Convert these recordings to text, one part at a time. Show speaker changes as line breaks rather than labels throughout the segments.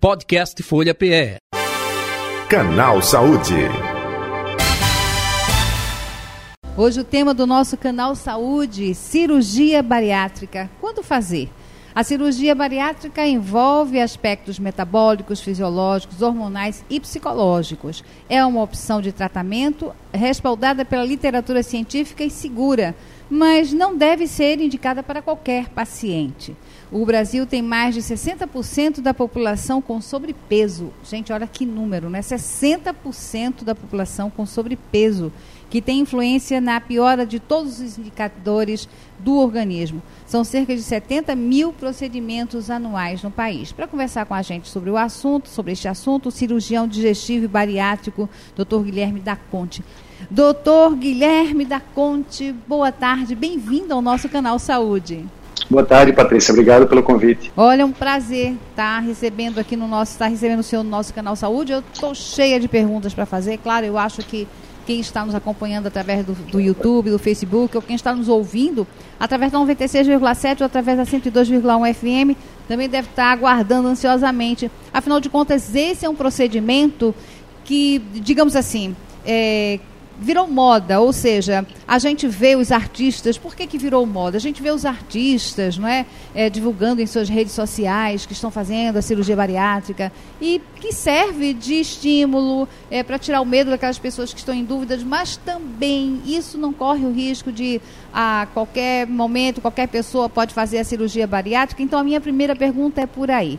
Podcast Folha PE.
Canal Saúde.
Hoje o tema do nosso canal Saúde, cirurgia bariátrica. Quando fazer? A cirurgia bariátrica envolve aspectos metabólicos, fisiológicos, hormonais e psicológicos. É uma opção de tratamento respaldada pela literatura científica e segura, mas não deve ser indicada para qualquer paciente. O Brasil tem mais de 60% da população com sobrepeso. Gente, olha que número, né? 60% da população com sobrepeso, que tem influência na piora de todos os indicadores do organismo. São cerca de 70 mil procedimentos anuais no país. Para conversar com a gente sobre o assunto, sobre este assunto, o cirurgião digestivo e bariátrico, Dr. Guilherme da Conte. Doutor Guilherme da Conte, boa tarde, bem-vindo ao nosso canal Saúde.
Boa tarde, Patrícia. Obrigado pelo convite.
Olha, é um prazer estar recebendo aqui no nosso, estar recebendo o senhor no nosso canal Saúde. Eu estou cheia de perguntas para fazer. Claro, eu acho que quem está nos acompanhando através do, do YouTube, do Facebook, ou quem está nos ouvindo através da 96,7 ou através da 102,1 FM, também deve estar aguardando ansiosamente. Afinal de contas, esse é um procedimento que, digamos assim, é, virou moda, ou seja, a gente vê os artistas, por que, que virou moda? A gente vê os artistas, não é, é divulgando em suas redes sociais que estão fazendo a cirurgia bariátrica e que serve de estímulo é, para tirar o medo daquelas pessoas que estão em dúvidas, mas também isso não corre o risco de a qualquer momento, qualquer pessoa pode fazer a cirurgia bariátrica. Então a minha primeira pergunta é por aí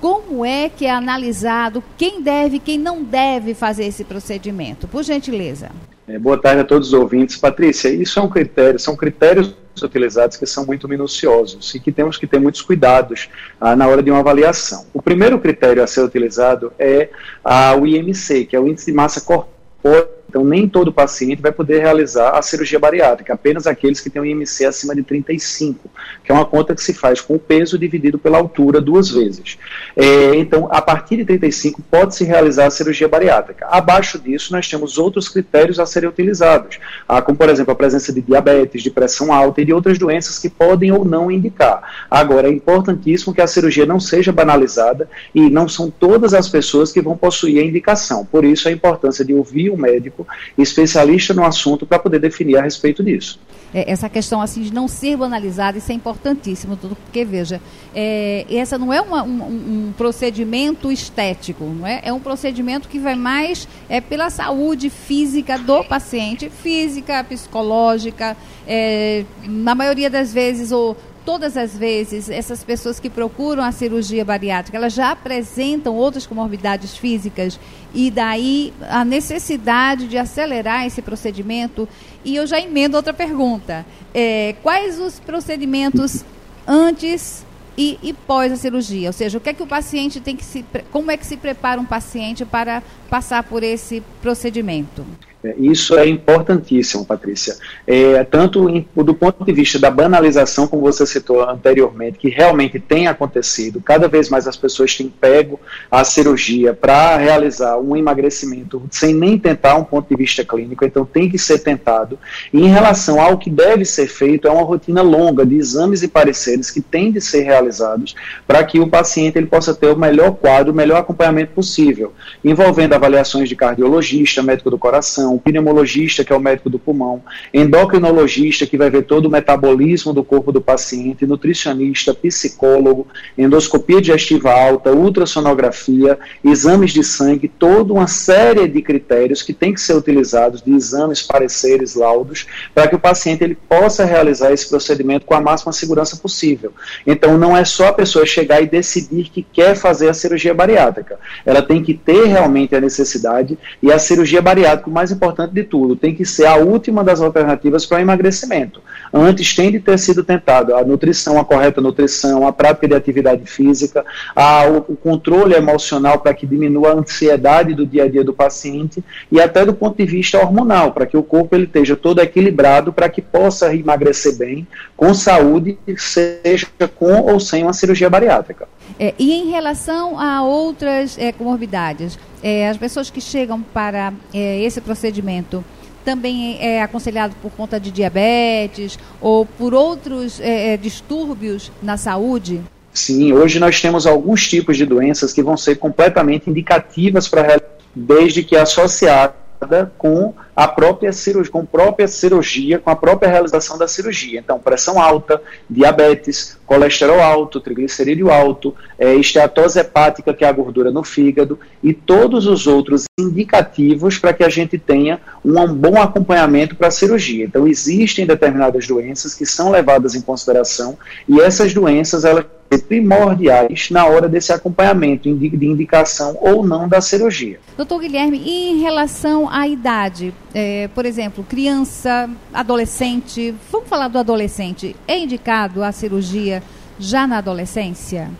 como é que é analisado quem deve quem não deve fazer esse procedimento? Por gentileza.
É, boa tarde a todos os ouvintes. Patrícia, isso é um critério, são critérios utilizados que são muito minuciosos e que temos que ter muitos cuidados ah, na hora de uma avaliação. O primeiro critério a ser utilizado é ah, o IMC, que é o Índice de Massa Corpórea então, nem todo paciente vai poder realizar a cirurgia bariátrica, apenas aqueles que têm um IMC acima de 35, que é uma conta que se faz com o peso dividido pela altura duas vezes. É, então, a partir de 35, pode-se realizar a cirurgia bariátrica. Abaixo disso, nós temos outros critérios a serem utilizados, ah, como, por exemplo, a presença de diabetes, de pressão alta e de outras doenças que podem ou não indicar. Agora, é importantíssimo que a cirurgia não seja banalizada e não são todas as pessoas que vão possuir a indicação. Por isso, a importância de ouvir o médico especialista no assunto para poder definir a respeito disso.
É, essa questão assim de não ser banalizada, isso é importantíssimo, porque veja, é, essa não é uma, um, um, procedimento estético, não é? É um procedimento que vai mais é, pela saúde física do paciente, física, psicológica, é, na maioria das vezes ou todas as vezes, essas pessoas que procuram a cirurgia bariátrica, elas já apresentam outras comorbidades físicas e daí a necessidade de acelerar esse procedimento. E eu já emendo outra pergunta: é, quais os procedimentos antes e, e, pós a cirurgia? Ou seja, o que é que o paciente tem que se. Como é que se prepara um paciente para passar por esse procedimento?
É, isso é importantíssimo, Patrícia. É, tanto em, do ponto de vista da banalização, como você citou anteriormente, que realmente tem acontecido, cada vez mais as pessoas têm pego a cirurgia para realizar um emagrecimento sem nem tentar um ponto de vista clínico, então tem que ser tentado. E em relação ao que deve ser feito, é uma rotina longa de exames e pareceres que tem de ser realizados para que o paciente ele possa ter o melhor quadro, o melhor acompanhamento possível, envolvendo avaliações de cardiologista, médico do coração coração, pneumologista, que é o médico do pulmão, endocrinologista, que vai ver todo o metabolismo do corpo do paciente, nutricionista, psicólogo, endoscopia digestiva alta, ultrassonografia, exames de sangue, toda uma série de critérios que tem que ser utilizados, de exames, pareceres, laudos, para que o paciente ele possa realizar esse procedimento com a máxima segurança possível. Então, não é só a pessoa chegar e decidir que quer fazer a cirurgia bariátrica. Ela tem que ter realmente a necessidade e a cirurgia bariátrica, o mais importante de tudo, tem que ser a última das alternativas para emagrecimento. Antes tem de ter sido tentado a nutrição, a correta nutrição, a prática de atividade física, a, o, o controle emocional para que diminua a ansiedade do dia a dia do paciente e até do ponto de vista hormonal, para que o corpo ele esteja todo equilibrado para que possa emagrecer bem, com saúde, seja com ou sem uma cirurgia bariátrica.
É, e em relação a outras é, comorbidades, é, as pessoas que chegam para é, esse procedimento também é aconselhado por conta de diabetes ou por outros é, é, distúrbios na saúde?
Sim, hoje nós temos alguns tipos de doenças que vão ser completamente indicativas para desde que associadas com a própria cirurgia, com a própria cirurgia, com a própria realização da cirurgia. Então, pressão alta, diabetes, colesterol alto, triglicerídeo alto, é, esteatose hepática, que é a gordura no fígado, e todos os outros indicativos para que a gente tenha um bom acompanhamento para a cirurgia. Então, existem determinadas doenças que são levadas em consideração, e essas doenças, elas primordiais na hora desse acompanhamento de indicação ou não da cirurgia.
Doutor Guilherme, e em relação à idade, é, por exemplo, criança, adolescente, vamos falar do adolescente, é indicado a cirurgia já na adolescência?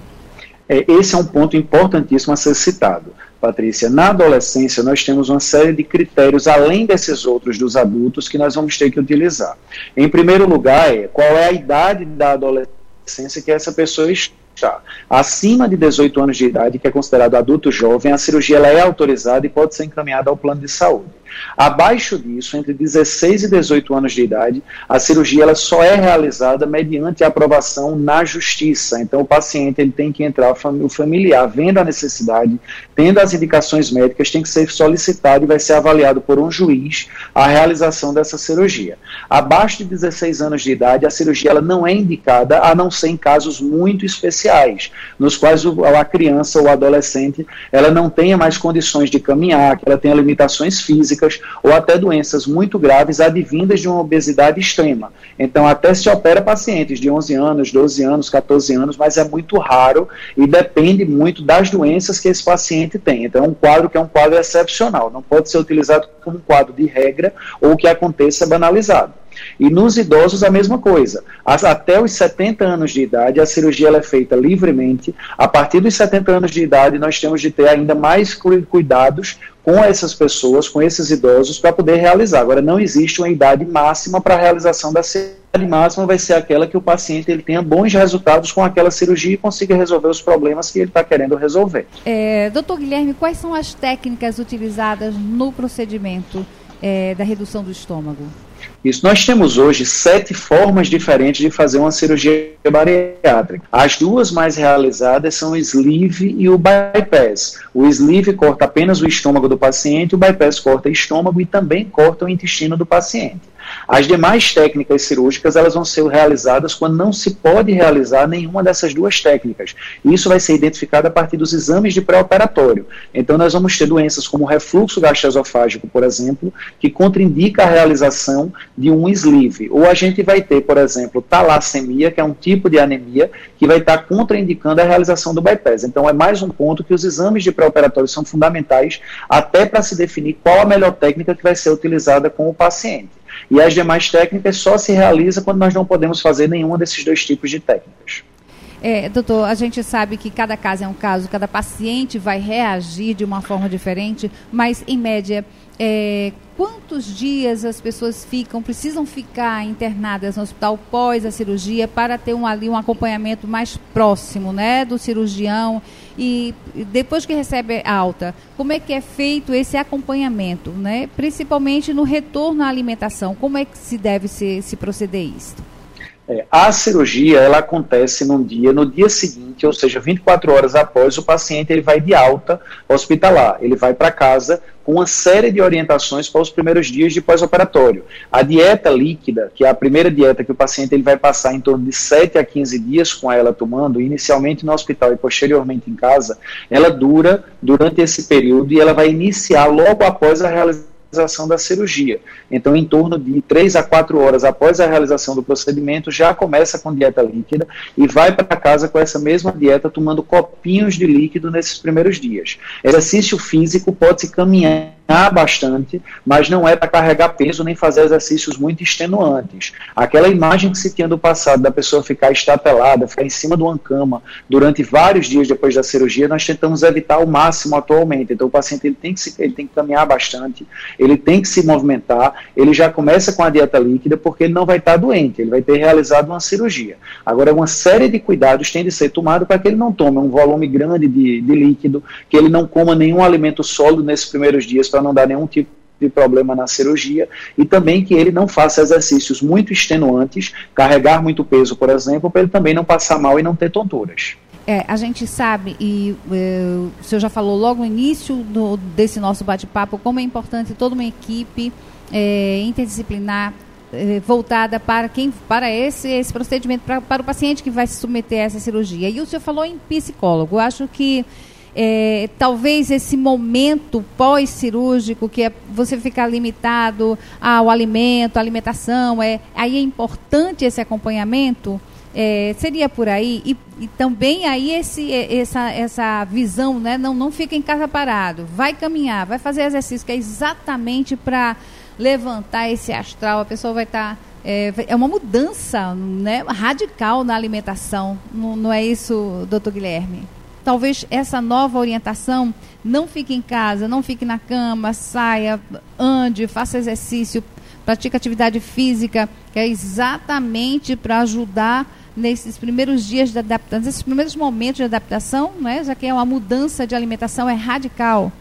É, esse é um ponto importantíssimo a ser citado. Patrícia, na adolescência nós temos uma série de critérios, além desses outros dos adultos, que nós vamos ter que utilizar. Em primeiro lugar, é qual é a idade da adolescência adolescência que essa pessoa está. Acima de 18 anos de idade, que é considerado adulto jovem, a cirurgia ela é autorizada e pode ser encaminhada ao plano de saúde. Abaixo disso, entre 16 e 18 anos de idade, a cirurgia ela só é realizada mediante aprovação na justiça. Então, o paciente ele tem que entrar, o familiar, vendo a necessidade, tendo as indicações médicas, tem que ser solicitado e vai ser avaliado por um juiz a realização dessa cirurgia. Abaixo de 16 anos de idade, a cirurgia ela não é indicada, a não ser em casos muito especiais, nos quais a criança ou adolescente ela não tenha mais condições de caminhar, que ela tenha limitações físicas crônicas ou até doenças muito graves advindas de uma obesidade extrema. Então, até se opera pacientes de 11 anos, 12 anos, 14 anos, mas é muito raro e depende muito das doenças que esse paciente tem. Então, é um quadro que é um quadro excepcional, não pode ser utilizado como um quadro de regra ou que aconteça banalizado. E nos idosos, a mesma coisa. Até os 70 anos de idade, a cirurgia é feita livremente. A partir dos 70 anos de idade, nós temos de ter ainda mais cuidados com essas pessoas, com esses idosos, para poder realizar. Agora, não existe uma idade máxima para a realização da cirurgia. A idade máxima vai ser aquela que o paciente ele tenha bons resultados com aquela cirurgia e consiga resolver os problemas que ele está querendo resolver.
É, doutor Guilherme, quais são as técnicas utilizadas no procedimento é, da redução do estômago?
Isso. Nós temos hoje sete formas diferentes de fazer uma cirurgia bariátrica. As duas mais realizadas são o sleeve e o bypass. O sleeve corta apenas o estômago do paciente, o bypass corta o estômago e também corta o intestino do paciente. As demais técnicas cirúrgicas elas vão ser realizadas quando não se pode realizar nenhuma dessas duas técnicas. Isso vai ser identificado a partir dos exames de pré-operatório. Então nós vamos ter doenças como refluxo gastroesofágico, por exemplo, que contraindica a realização de um sleeve. Ou a gente vai ter, por exemplo, talassemia, que é um tipo de anemia, que vai estar contraindicando a realização do bypass. Então é mais um ponto que os exames de pré-operatório são fundamentais até para se definir qual a melhor técnica que vai ser utilizada com o paciente. E as demais técnicas só se realiza quando nós não podemos fazer nenhuma desses dois tipos de técnicas.
É, doutor, a gente sabe que cada caso é um caso, cada paciente vai reagir de uma forma diferente, mas em média, é, quantos dias as pessoas ficam, precisam ficar internadas no hospital pós a cirurgia para ter um, ali um acompanhamento mais próximo, né, do cirurgião e depois que recebe alta, como é que é feito esse acompanhamento, né, principalmente no retorno à alimentação, como é que se deve se, se proceder isso?
É, a cirurgia ela acontece num dia, no dia seguinte, ou seja, 24 horas após, o paciente ele vai de alta hospitalar, ele vai para casa com uma série de orientações para os primeiros dias de pós-operatório. A dieta líquida, que é a primeira dieta que o paciente ele vai passar em torno de 7 a 15 dias com ela tomando, inicialmente no hospital e posteriormente em casa, ela dura durante esse período e ela vai iniciar logo após a realização realização da cirurgia. Então, em torno de 3 a 4 horas após a realização do procedimento, já começa com dieta líquida e vai para casa com essa mesma dieta, tomando copinhos de líquido nesses primeiros dias. Exercício físico pode se caminhar bastante, mas não é para carregar peso nem fazer exercícios muito extenuantes. Aquela imagem que se tinha do passado da pessoa ficar estatelada, ficar em cima de uma cama durante vários dias depois da cirurgia, nós tentamos evitar ao máximo atualmente. Então o paciente ele tem que, se, ele tem que caminhar bastante, ele tem que se movimentar, ele já começa com a dieta líquida porque ele não vai estar doente, ele vai ter realizado uma cirurgia. Agora, uma série de cuidados tem de ser tomado para que ele não tome um volume grande de, de líquido, que ele não coma nenhum alimento sólido nesses primeiros dias para não dar nenhum tipo de problema na cirurgia e também que ele não faça exercícios muito extenuantes, carregar muito peso, por exemplo, para ele também não passar mal e não ter tonturas.
É, a gente sabe, e é, o senhor já falou logo no início do, desse nosso bate-papo, como é importante toda uma equipe é, interdisciplinar é, voltada para quem para esse, esse procedimento, para, para o paciente que vai se submeter a essa cirurgia. E o senhor falou em psicólogo. Acho que é, talvez esse momento pós-cirúrgico, que é você ficar limitado ao alimento, à alimentação, é, aí é importante esse acompanhamento. É, seria por aí e, e, também aí esse, essa, essa visão, né? Não, não fica em casa parado, vai caminhar, vai fazer exercício que é exatamente para levantar esse astral. A pessoa vai estar tá, é, é, uma mudança, né? Radical na alimentação. Não, não é isso, doutor Guilherme? Talvez essa nova orientação não fique em casa, não fique na cama, saia, ande, faça exercício, pratique atividade física, que é exatamente para ajudar nesses primeiros dias de adaptação, nesses primeiros momentos de adaptação, né, já que é uma mudança de alimentação é radical.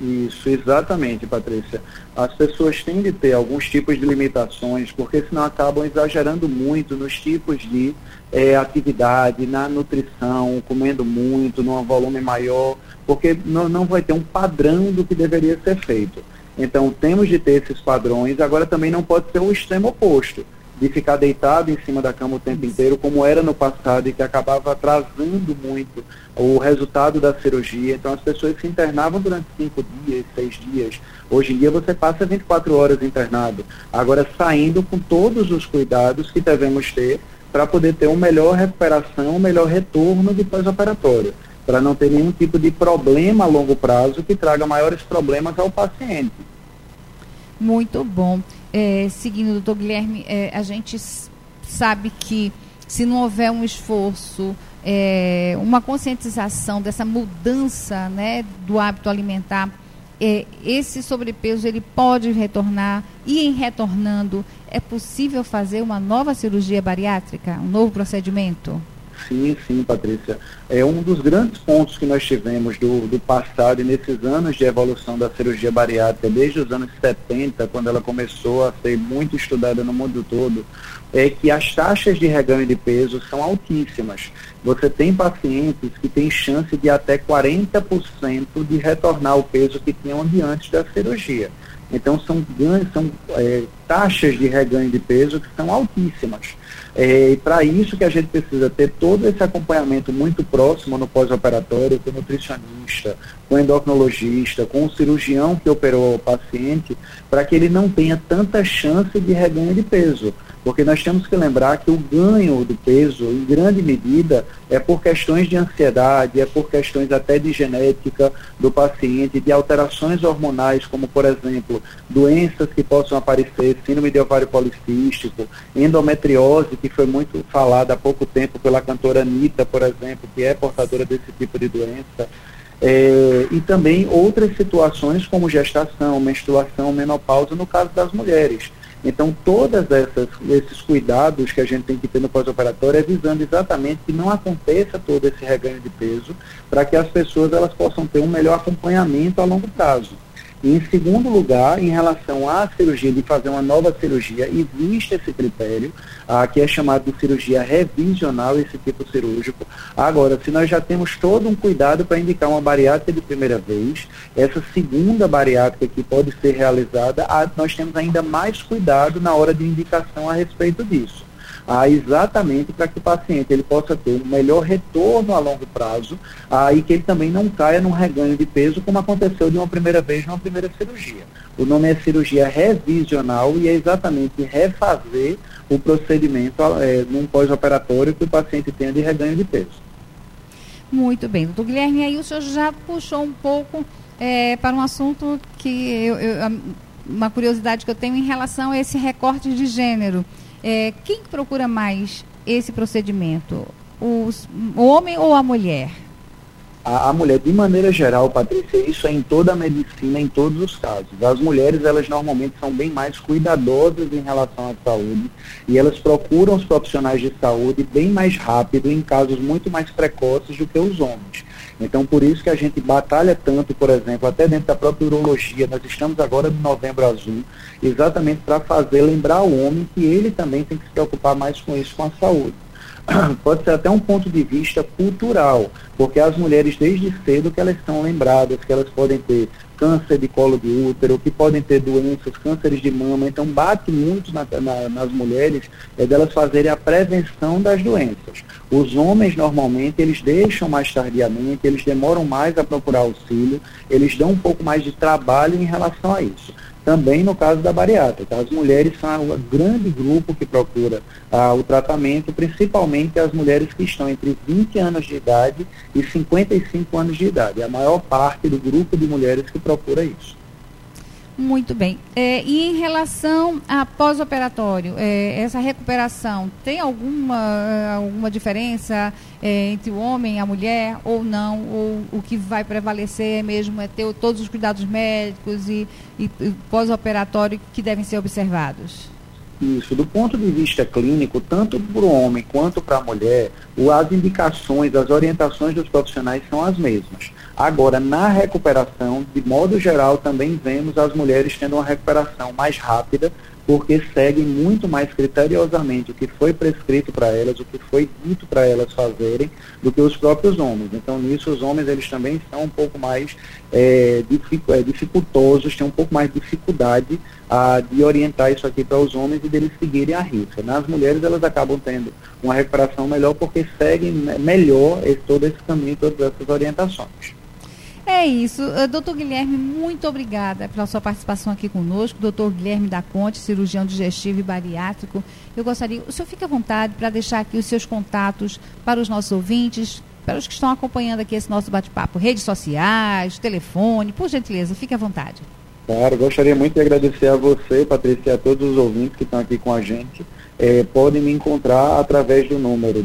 Isso, exatamente, Patrícia. As pessoas têm de ter alguns tipos de limitações, porque senão acabam exagerando muito nos tipos de é, atividade, na nutrição, comendo muito, num volume maior, porque não, não vai ter um padrão do que deveria ser feito. Então, temos de ter esses padrões, agora também não pode ser o extremo oposto de ficar deitado em cima da cama o tempo inteiro, como era no passado, e que acabava atrasando muito o resultado da cirurgia. Então as pessoas se internavam durante cinco dias, seis dias. Hoje em dia você passa 24 horas internado. Agora saindo com todos os cuidados que devemos ter para poder ter uma melhor recuperação, um melhor retorno de pós-operatório, para não ter nenhum tipo de problema a longo prazo que traga maiores problemas ao paciente.
Muito bom é, seguindo o doutor Guilherme, é, a gente sabe que se não houver um esforço, é, uma conscientização dessa mudança né, do hábito alimentar, é, esse sobrepeso ele pode retornar e em retornando é possível fazer uma nova cirurgia bariátrica, um novo procedimento?
Sim, sim, Patrícia. É um dos grandes pontos que nós tivemos do, do passado e nesses anos de evolução da cirurgia bariátrica, desde os anos 70, quando ela começou a ser muito estudada no mundo todo, é que as taxas de reganho de peso são altíssimas. Você tem pacientes que têm chance de até 40% de retornar ao peso que tinham antes da cirurgia. Então são, são é, taxas de reganho de peso que são altíssimas. É, e para isso que a gente precisa ter todo esse acompanhamento muito próximo no pós-operatório, com o nutricionista, com o endocrinologista, com o cirurgião que operou o paciente, para que ele não tenha tanta chance de reganho de peso. Porque nós temos que lembrar que o ganho do peso, em grande medida, é por questões de ansiedade, é por questões até de genética do paciente, de alterações hormonais, como, por exemplo, doenças que possam aparecer, síndrome de ovário policístico, endometriose, que foi muito falada há pouco tempo pela cantora Anitta, por exemplo, que é portadora desse tipo de doença. É, e também outras situações como gestação, menstruação, menopausa, no caso das mulheres. Então, todos esses cuidados que a gente tem que ter no pós-operatório é visando exatamente que não aconteça todo esse reganho de peso, para que as pessoas elas possam ter um melhor acompanhamento a longo prazo. E em segundo lugar, em relação à cirurgia, de fazer uma nova cirurgia, existe esse critério, ah, que é chamado de cirurgia revisional, esse tipo cirúrgico. Agora, se nós já temos todo um cuidado para indicar uma bariátrica de primeira vez, essa segunda bariátrica que pode ser realizada, ah, nós temos ainda mais cuidado na hora de indicação a respeito disso ah, exatamente para que o paciente ele possa ter um melhor retorno a longo prazo ah, e que ele também não caia num reganho de peso como aconteceu de uma primeira vez numa primeira cirurgia. O nome é cirurgia revisional e é exatamente refazer o procedimento é, num pós-operatório que o paciente tenha de reganho de peso.
Muito bem, doutor Guilherme, aí o senhor já puxou um pouco é, para um assunto que eu, eu, uma curiosidade que eu tenho em relação a esse recorte de gênero. É, quem procura mais esse procedimento? Os, o homem ou a mulher?
A, a, mulher, de maneira geral, Patrícia, isso é em toda a medicina, em todos os casos. As mulheres, elas normalmente são bem mais cuidadosas em relação à saúde e elas procuram os profissionais de saúde bem mais rápido, em casos muito mais precoces do que os homens. Então, por isso que a gente batalha tanto, por exemplo, até dentro da própria urologia, nós estamos agora no Novembro Azul, exatamente para fazer lembrar o homem que ele também tem que se preocupar mais com isso, com a saúde. pode ser até um ponto de vista cultural, porque as mulheres desde cedo que elas são lembradas, que elas podem ter câncer de colo de útero, que podem ter doenças, cânceres de mama, então bate muito na, na, nas mulheres é delas fazerem a prevenção das doenças. Os homens normalmente eles deixam mais tardiamente, eles demoram mais a procurar auxílio, eles dão um pouco mais de trabalho em relação a isso também no caso da bariátrica. As mulheres são um grande grupo que procura ah, o tratamento, principalmente as mulheres que estão entre 20 anos de idade e 55 anos de idade. A maior parte do grupo de mulheres que procura isso.
Muito bem. É, e em relação a pós-operatório, é, essa recuperação, tem alguma, alguma diferença é, entre o homem e a mulher ou não? Ou o que vai prevalecer mesmo é ter todos os cuidados médicos e, e, e pós-operatório que devem ser observados?
Isso, do ponto de vista clínico, tanto para o homem quanto para a mulher, as indicações, as orientações dos profissionais são as mesmas. Agora, na recuperação, de modo geral, também vemos as mulheres tendo uma recuperação mais rápida, porque seguem muito mais criteriosamente o que foi prescrito para elas, o que foi dito para elas fazerem, do que os próprios homens. Então, nisso, os homens eles também estão um pouco mais é, é dificultosos, têm um pouco mais de dificuldade a, de orientar isso aqui para os homens e deles seguirem a risca. Nas mulheres, elas acabam tendo uma recuperação melhor porque seguem melhor esse, todo esse caminho, todas essas orientações.
É isso. Uh, doutor Guilherme, muito obrigada pela sua participação aqui conosco. Doutor Guilherme da Conte, cirurgião digestivo e bariátrico. Eu gostaria, o senhor fique à vontade para deixar aqui os seus contatos para os nossos ouvintes, para os que estão acompanhando aqui esse nosso bate-papo, redes sociais, telefone, por gentileza, fique à vontade.
Claro, gostaria muito de agradecer a você, Patrícia, e a todos os ouvintes que estão aqui com a gente é, podem me encontrar através do número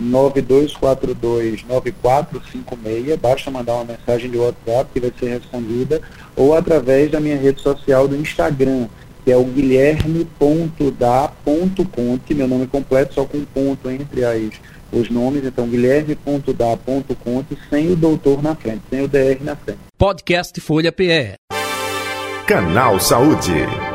992429456, basta mandar uma mensagem de WhatsApp que vai ser respondida, ou através da minha rede social do Instagram, que é o guilherme.da.conte, meu nome completo, só com um ponto entre as, os nomes, então guilherme.da.conte, sem o doutor na frente, sem o DR na frente.
Podcast Folha PE. Canal Saúde.